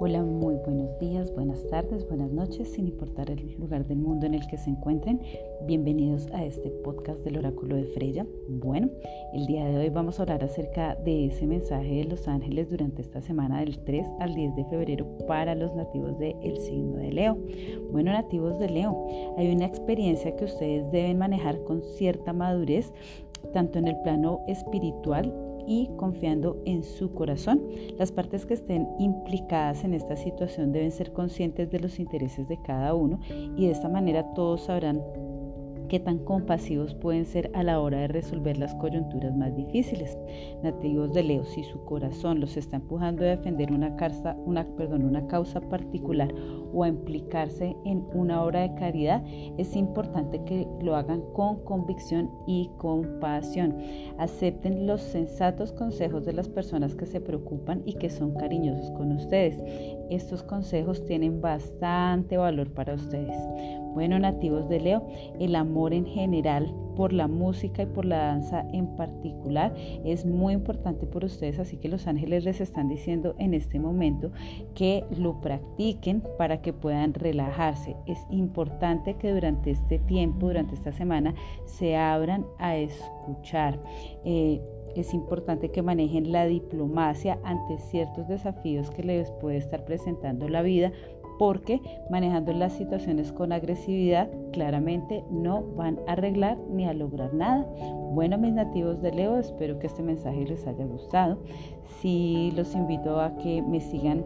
Hola, muy buenos días, buenas tardes, buenas noches, sin importar el lugar del mundo en el que se encuentren. Bienvenidos a este podcast del oráculo de Freya. Bueno, el día de hoy vamos a hablar acerca de ese mensaje de los ángeles durante esta semana del 3 al 10 de febrero para los nativos del signo de Leo. Bueno, nativos de Leo, hay una experiencia que ustedes deben manejar con cierta madurez, tanto en el plano espiritual y confiando en su corazón. Las partes que estén implicadas en esta situación deben ser conscientes de los intereses de cada uno y de esta manera todos sabrán qué tan compasivos pueden ser a la hora de resolver las coyunturas más difíciles. Nativos de Leo, si su corazón los está empujando a defender una, causa, una, causa particular o a implicarse en una obra de caridad, es importante que lo hagan con convicción y compasión. Acepten los sensatos consejos de las personas que se preocupan y que son cariñosos con ustedes. Estos consejos tienen bastante valor para ustedes. Bueno, nativos de Leo, el amor en general por la música y por la danza en particular es muy importante por ustedes, así que los ángeles les están diciendo en este momento que lo practiquen para que puedan relajarse. Es importante que durante este tiempo, durante esta semana, se abran a escuchar. Eh, es importante que manejen la diplomacia ante ciertos desafíos que les puede estar presentando la vida porque manejando las situaciones con agresividad claramente no van a arreglar ni a lograr nada. Bueno, mis nativos de Leo, espero que este mensaje les haya gustado. Si los invito a que me sigan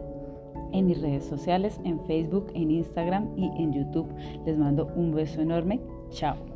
en mis redes sociales, en Facebook, en Instagram y en YouTube. Les mando un beso enorme. Chao.